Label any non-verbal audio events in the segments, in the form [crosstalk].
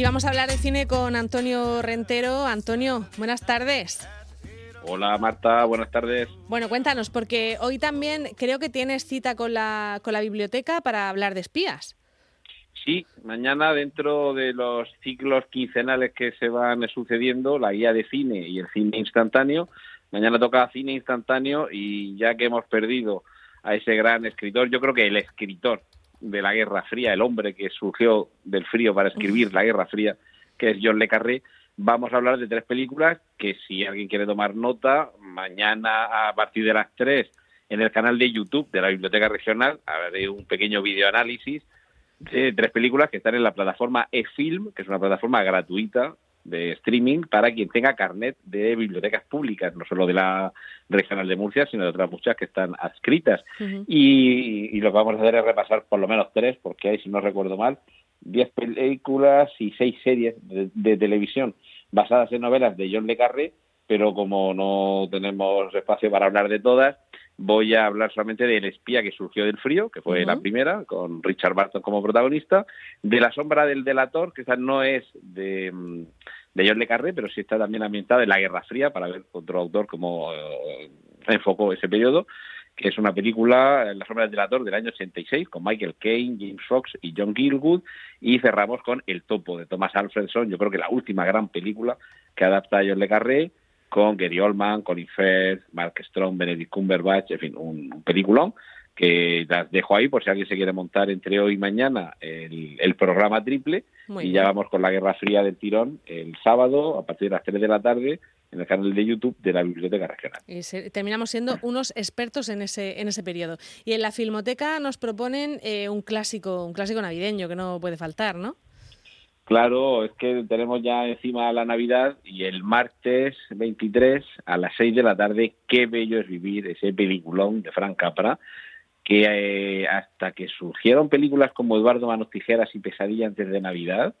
Y vamos a hablar de cine con Antonio Rentero. Antonio, buenas tardes. Hola Marta, buenas tardes. Bueno, cuéntanos, porque hoy también creo que tienes cita con la, con la biblioteca para hablar de espías. Sí, mañana dentro de los ciclos quincenales que se van sucediendo, la guía de cine y el cine instantáneo, mañana toca cine instantáneo y ya que hemos perdido a ese gran escritor, yo creo que el escritor de la Guerra Fría, el hombre que surgió del frío para escribir la Guerra Fría, que es John Le Carré, vamos a hablar de tres películas que si alguien quiere tomar nota, mañana a partir de las tres en el canal de YouTube de la Biblioteca Regional haré un pequeño videoanálisis de tres películas que están en la plataforma eFilm, que es una plataforma gratuita de streaming para quien tenga carnet de bibliotecas públicas, no solo de la regional de Murcia, sino de otras muchas que están adscritas. y, lo que vamos a hacer es repasar por lo menos tres, porque hay, si no recuerdo mal, diez películas y seis series de, televisión basadas en novelas de John Le Carré, pero como no tenemos espacio para hablar de todas, voy a hablar solamente del espía que surgió del frío, que fue la primera, con Richard Barton como protagonista, de La sombra del delator, que esa no es de, mm, de John Le Carré, pero sí está también ambientada en la Guerra Fría, para ver otro autor cómo eh, enfocó ese periodo, que es una película, La sombra del delator, del año 86, con Michael Caine, James Fox y John Gielgud, y cerramos con El topo, de Thomas Alfredson, yo creo que la última gran película que adapta a John Le Carré, con Gary Oldman, Colin Firth, Mark Strong, Benedict Cumberbatch, en fin, un, peliculón que las dejo ahí por si alguien se quiere montar entre hoy y mañana el, programa triple y ya vamos con la Guerra Fría del tirón el sábado a partir de las 3 de la tarde en el canal de YouTube de la Biblioteca Regional. Y terminamos siendo unos expertos en ese en ese periodo. Y en la Filmoteca nos proponen eh, un clásico, un clásico navideño que no puede faltar, ¿no? Claro, es que tenemos ya encima la Navidad y el martes 23 a las 6 de la tarde, qué bello es vivir ese peliculón de Frank Capra, que eh, hasta que surgieron películas como Eduardo Manos Tijeras y Pesadilla antes de Navidad,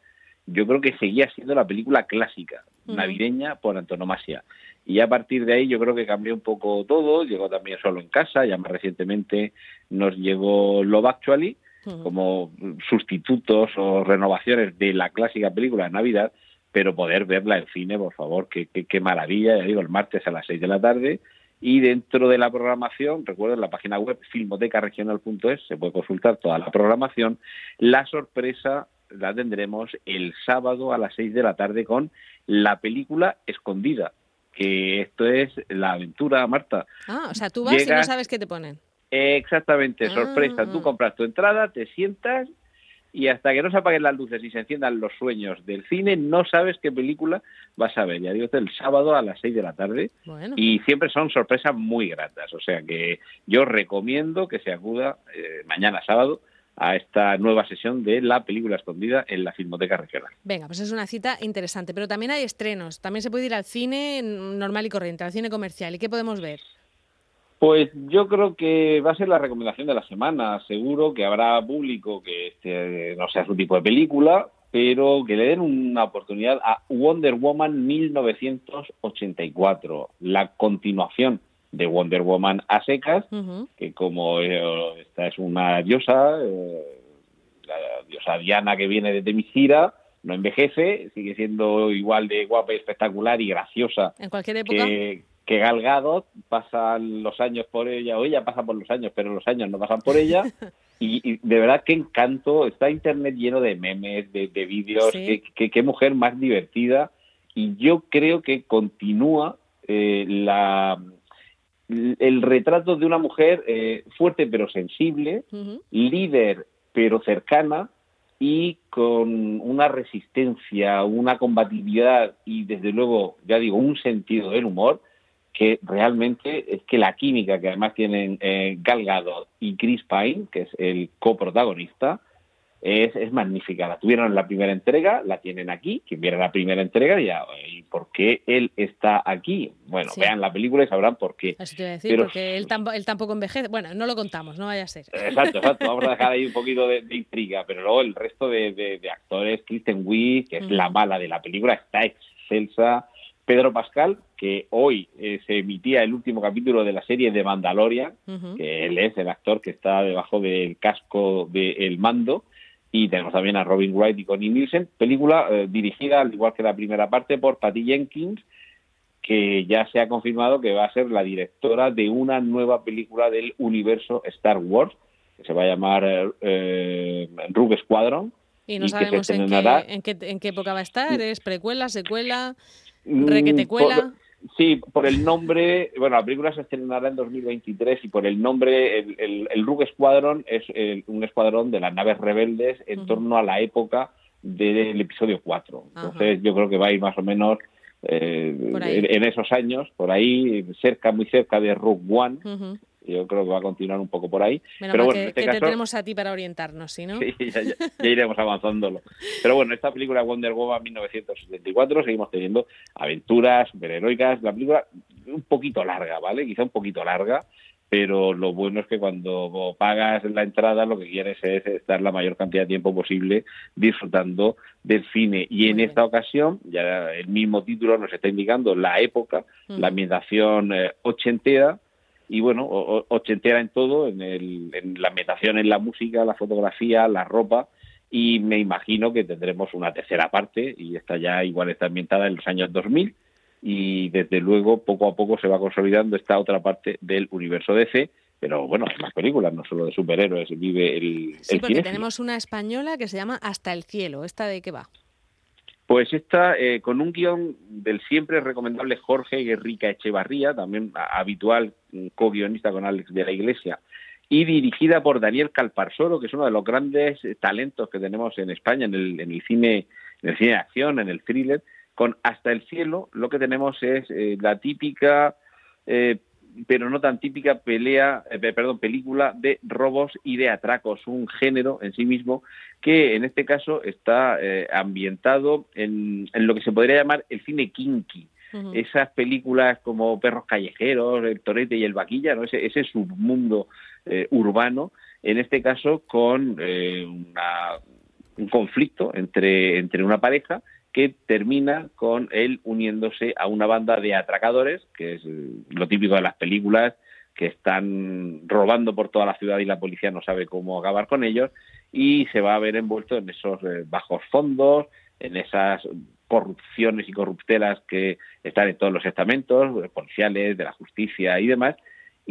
yo creo que seguía siendo la película clásica, navideña por antonomasia. Y a partir de ahí yo creo que cambió un poco todo, llegó también solo en casa, ya más recientemente nos llegó Love Actually, como sustitutos o renovaciones de la clásica película de Navidad, pero poder verla en cine, por favor, qué, qué, maravilla, ya digo, el martes a las 6 de la tarde. Y dentro de la programación, recuerden la página web filmotecaregional.es, se puede consultar toda la programación. La sorpresa la tendremos el sábado a las 6 de la tarde con la película Escondida, que esto es la aventura, Marta. Ah, o sea, tú vas y no sabes qué te ponen. Exactamente, sorpresa. Tú ah. compras tu entrada, te sientas y hasta que no se apaguen las luces y se enciendan los sueños del cine, no sabes qué película vas a ver. Ya digo, el sábado a las 6 de la tarde. Y siempre son sorpresas muy gratas. O sea que yo recomiendo que se acuda eh, mañana sábado a esta nueva sesión de la película escondida en la Filmoteca Regional. Venga, pues es una cita interesante. Pero también hay estrenos. También se puede ir al cine normal y corriente, al cine comercial. ¿Y qué podemos ver? Pues yo creo que va a ser la recomendación de la semana. Seguro que habrá público que este, no sea su tipo de película, pero que le den una oportunidad a Wonder Woman 1984, la continuación de Wonder Woman a secas, que como eh, esta es una diosa, eh, la diosa Diana que viene de Temisira, no envejece, sigue siendo igual de guapa y espectacular y graciosa. En cualquier época que Gal Gadot pasan los años por ella, o ella pasa por los años, pero los años no pasan por ella. [laughs] Y, de verdad qué encanto, está internet lleno de memes, de, vídeos, qué, mujer más divertida. Y yo creo que continúa eh, la, el retrato de una mujer eh, fuerte pero sensible, líder pero cercana y con una resistencia, una combatividad y desde luego, ya digo, un sentido del humor que realmente es que la química que además tienen eh, Gal Gadot y Chris Pine, que es el coprotagonista, es, es magnífica. La tuvieron en la primera entrega, la tienen aquí. Quien viera la primera entrega ya, ¿y por qué él está aquí? Bueno, vean la película y sabrán por qué. Así te voy a decir, porque él, tampoco envejece. Bueno, no lo contamos, no vaya a ser. Exacto, exacto. Vamos a [laughs] dejar ahí un poquito de, intriga, pero luego el resto de, actores, Kristen Wiig, que es la mala de la película, está excelsa. Pedro Pascal, que hoy eh, se emitía el último capítulo de la serie de Mandalorian, que él es el actor que está debajo del casco del mando, y tenemos también a Robin Wright y Connie Nielsen, película eh, dirigida, al igual que la primera parte, por Patty Jenkins, que ya se ha confirmado que va a ser la directora de una nueva película del universo Star Wars, que se va a llamar eh, Rogue Squadron. Y no sabemos en, qué, en, qué, en, qué, época va a estar, ¿es precuela, secuela, mm? Sí, por el nombre, bueno, la película se estrenará en 2023 y por el nombre, el, el, el Rogue Squadron es un escuadrón de las naves rebeldes en torno a la época del episodio 4. Entonces yo creo que va a ir más o menos eh, en, esos años, por ahí, cerca, muy cerca de Rogue One. Yo creo que va a continuar un poco por ahí. Pero bueno, que, este te tenemos a ti para orientarnos, ¿sí, no? Sí, ya, ya, iremos avanzándolo. Pero bueno, esta película Wonder Woman 1974, seguimos teniendo aventuras superheroicas. La película un poquito larga, ¿vale? Quizá un poquito larga, pero lo bueno es que cuando pagas la entrada lo que quieres es estar la mayor cantidad de tiempo posible disfrutando del cine. Y en esta ocasión, ya el mismo título nos está indicando la época, la ambientación eh, ochentera, y bueno, ochentera en todo, en, el, en la ambientación, en la música, la fotografía, la ropa, y me imagino que tendremos una tercera parte, y esta ya igual está ambientada en los años 2000, y desde luego poco a poco se va consolidando esta otra parte del universo DC, pero bueno, hay más películas, no solo de superhéroes, vive el... Sí, porque tenemos una española que se llama Hasta el cielo, ¿esta de qué va? Pues está eh, con un guion del siempre recomendable Jorge Guerrica Echevarría, también habitual co-guionista con Alex de la Iglesia, y dirigida por Daniel Calparsoro, que es uno de los grandes talentos que tenemos en España en el, en el cine, en el cine de acción, en el thriller. Con Hasta el cielo, lo que tenemos es eh, la típica eh, pero no tan típica pelea, eh, perdón, película de robos y de atracos, un género en sí mismo que en este caso está eh, ambientado en, lo que se podría llamar el cine kinky. Esas películas como Perros Callejeros, El Torete y el Vaquilla, ¿no? ese, ese submundo eh, urbano, en este caso con un conflicto entre, entre una pareja que termina con él uniéndose a una banda de atracadores, que es eh, lo típico de las películas, que están robando por toda la ciudad y la policía no sabe cómo acabar con ellos, y se va a ver envuelto en esos eh, bajos fondos, en esas corrupciones y corruptelas que están en todos los estamentos, policiales, de la justicia y demás,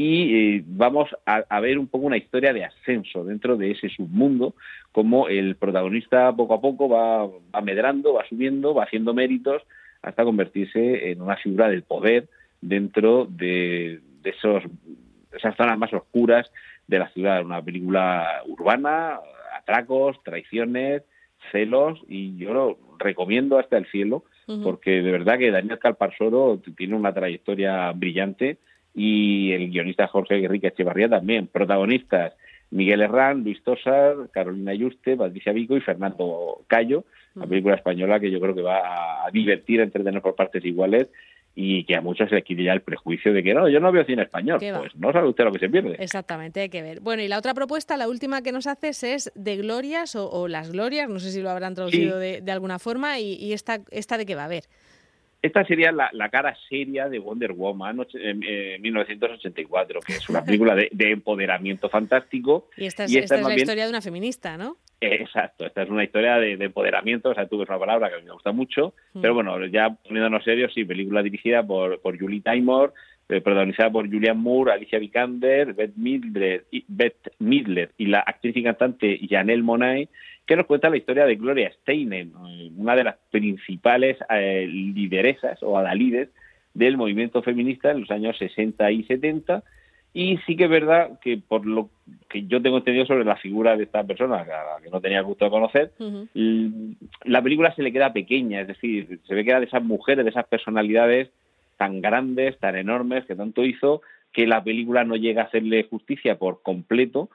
y eh, vamos a, ver un poco una historia de ascenso dentro de ese submundo, como el protagonista poco a poco va, va medrando, va subiendo, va haciendo méritos hasta convertirse en una figura del poder dentro de, esos, esas zonas más oscuras de la ciudad. Una película urbana, atracos, traiciones, celos, y yo lo recomiendo hasta el cielo, porque de verdad que Daniel Calparsoro tiene una trayectoria brillante y el guionista Jorge Enrique Echevarría también. Protagonistas Miguel Herrán, Luis Tosar, Carolina Yuste, Patricia Vico y Fernando Cayo, la película española que yo creo que va a divertir, a entretener por partes iguales y que a muchos se les quita ya el prejuicio de que no, yo no veo cine español. Pues no sabe usted lo que se pierde. Exactamente, hay que ver. Bueno, y la otra propuesta, la última que nos haces es de Glorias o, Las Glorias, no sé si lo habrán traducido de, alguna forma, y, y esta, esta de qué va a ver. Esta sería la, cara seria de Wonder Woman en 1984, que es una película de, empoderamiento fantástico. Y esta es, la historia de una feminista, ¿no? Exacto, esta es una historia de, empoderamiento, o sea, tú ves una palabra que a mí me gusta mucho, mm. pero bueno, ya poniéndonos serios, sí, película dirigida por, por Julie Taymor, eh, protagonizada por Julian Moore, Alicia Vikander, Beth Midler, y, Beth Midler y la actriz y cantante Janelle Monáe, que nos cuenta la historia de Gloria Steinem, una de las principales eh, lideresas o adalides del movimiento feminista en los años 60 y 70. Y sí que es verdad que por lo que yo tengo entendido sobre la figura de esta persona, que no tenía gusto de conocer, la película se le queda pequeña, es decir, se ve que era de esas mujeres, de esas personalidades tan grandes, tan enormes, que tanto hizo, que la película no llega a hacerle justicia por completo,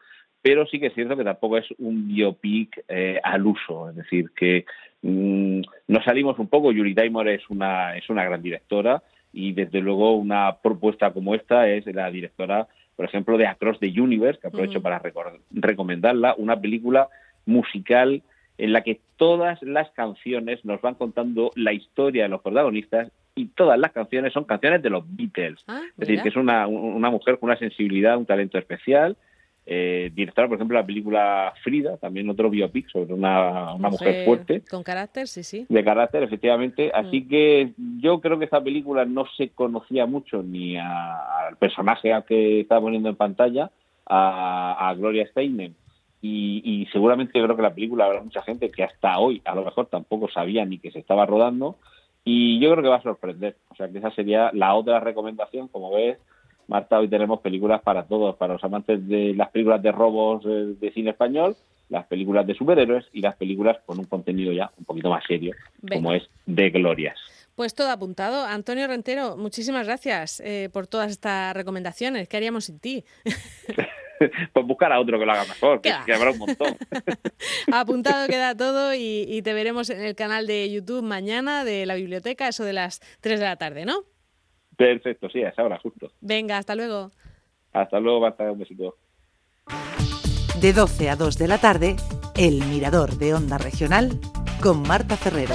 pero sí que es cierto que tampoco es un biopic eh, al uso, es decir, que mm, nos salimos un poco, Yuri Taymor es una, es una gran directora y desde luego una propuesta como esta es la directora, por ejemplo, de Across the Universe, que aprovecho para recomendarla, una película musical en la que todas las canciones nos van contando la historia de los protagonistas y todas las canciones son canciones de los Beatles. Ah, es decir, que es una, una mujer con una sensibilidad, un talento especial eh, directora, por ejemplo, la película Frida, también otro biopic sobre una, una mujer, fuerte. Con carácter, sí, sí. De carácter, efectivamente. Así mm. que yo creo que esta película no se conocía mucho ni al personaje al que estaba poniendo en pantalla, a, a Gloria Steinem. Y, y, seguramente creo que la película habrá mucha gente que hasta hoy a lo mejor tampoco sabía ni que se estaba rodando y yo creo que va a sorprender. O sea que esa sería la otra recomendación, como ves, Marta, hoy tenemos películas para todos, para los amantes de las películas de robos eh, de cine español, las películas de superhéroes y las películas con un contenido ya un poquito más serio, como es de glorias. Pues todo apuntado. Antonio Rentero, muchísimas gracias eh, por todas estas recomendaciones. ¿Qué haríamos sin ti? [laughs] [laughs] pues buscar a otro que lo haga mejor, que, habrá un montón. [laughs] Apuntado queda todo y, y, te veremos en el canal de YouTube mañana de la biblioteca, eso de las 3 de la tarde, ¿no? Perfecto, sí, a esa hora justo. Venga, hasta luego. Hasta luego, Marta, un besito. De 12 a 2 de la tarde, El Mirador de Onda Regional con Marta Ferrero.